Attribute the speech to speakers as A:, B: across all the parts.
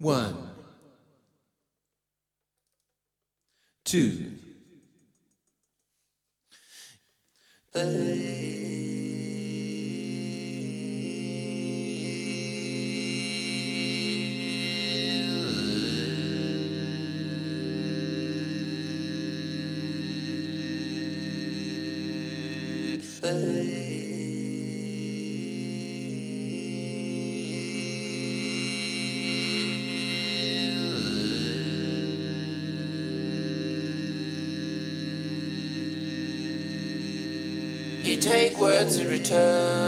A: One, two. You take words in return.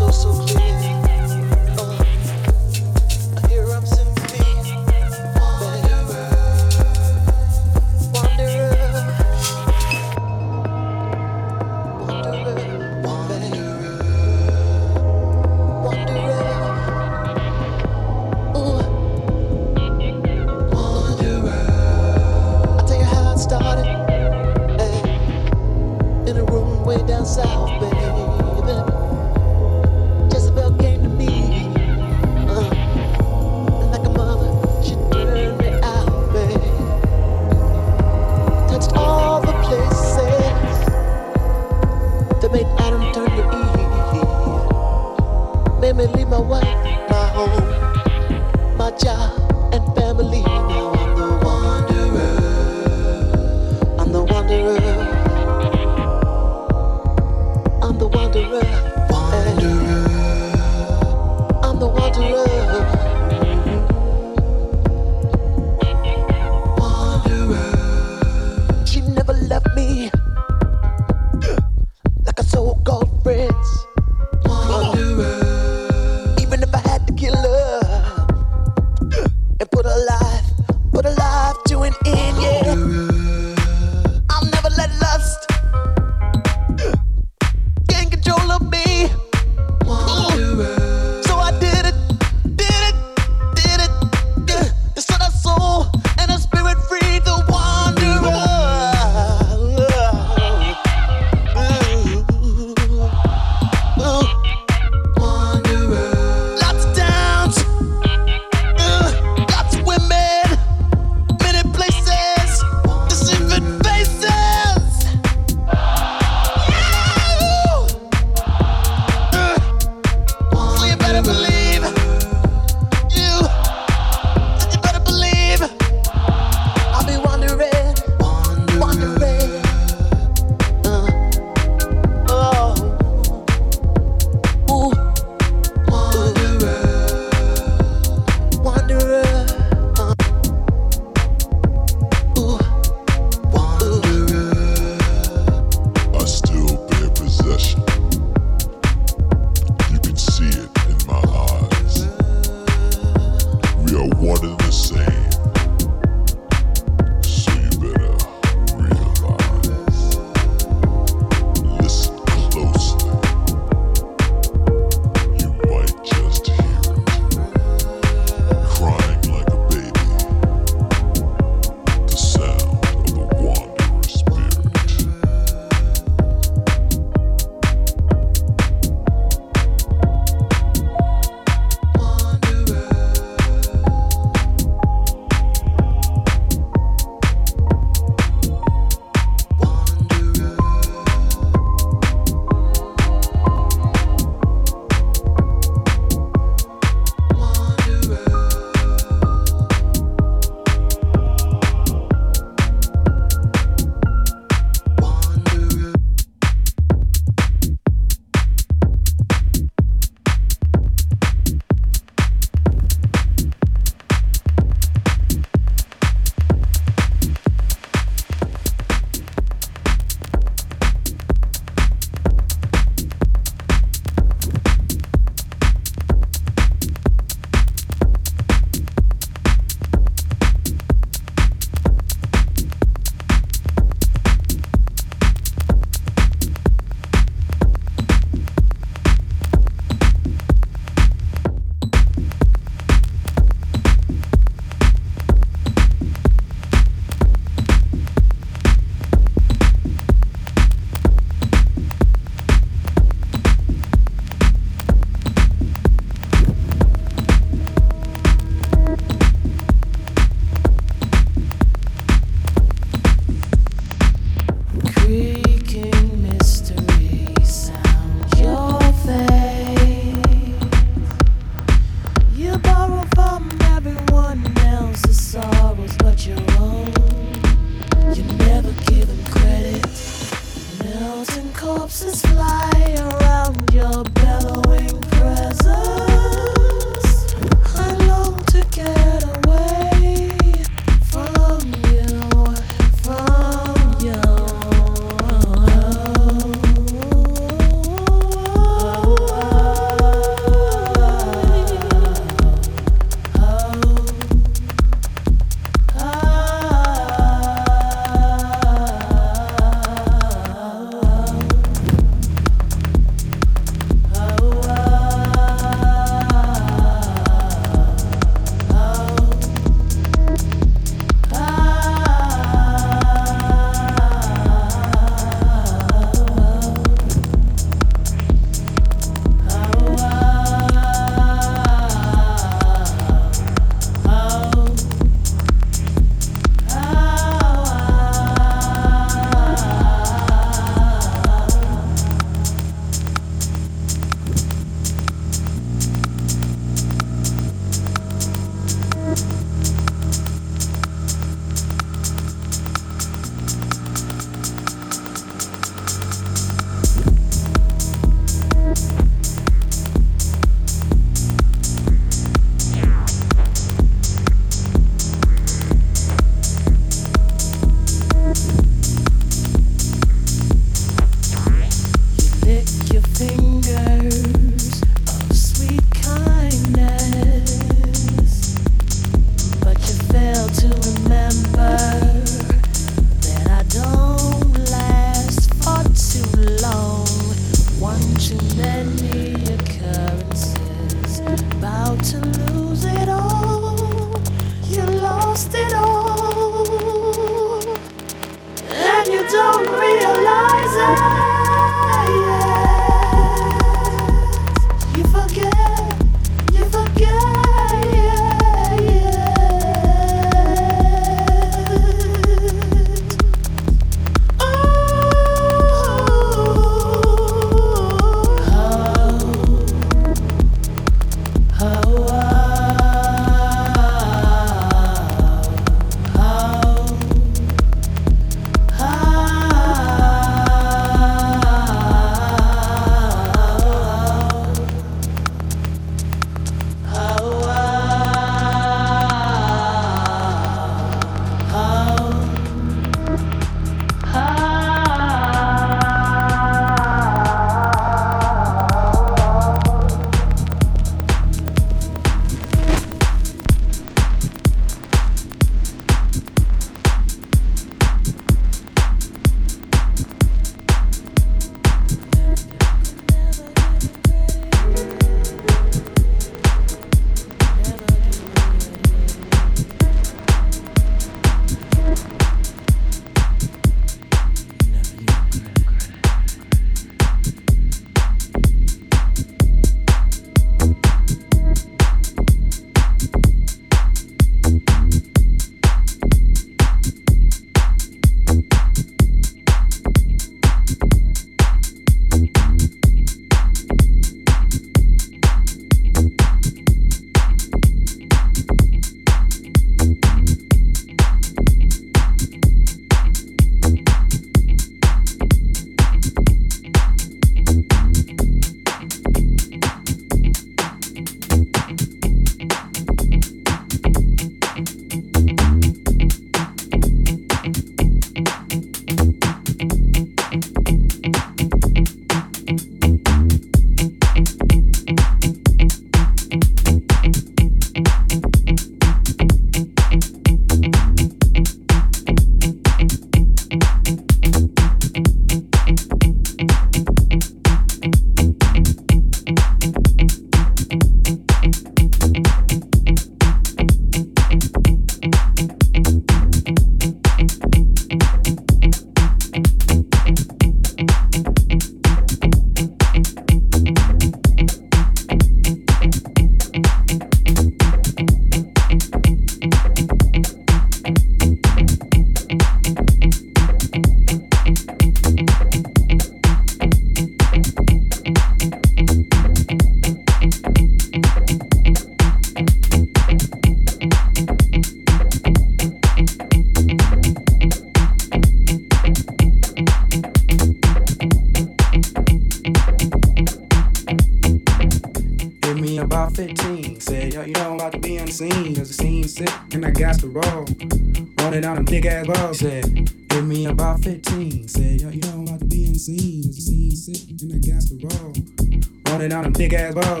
B: Down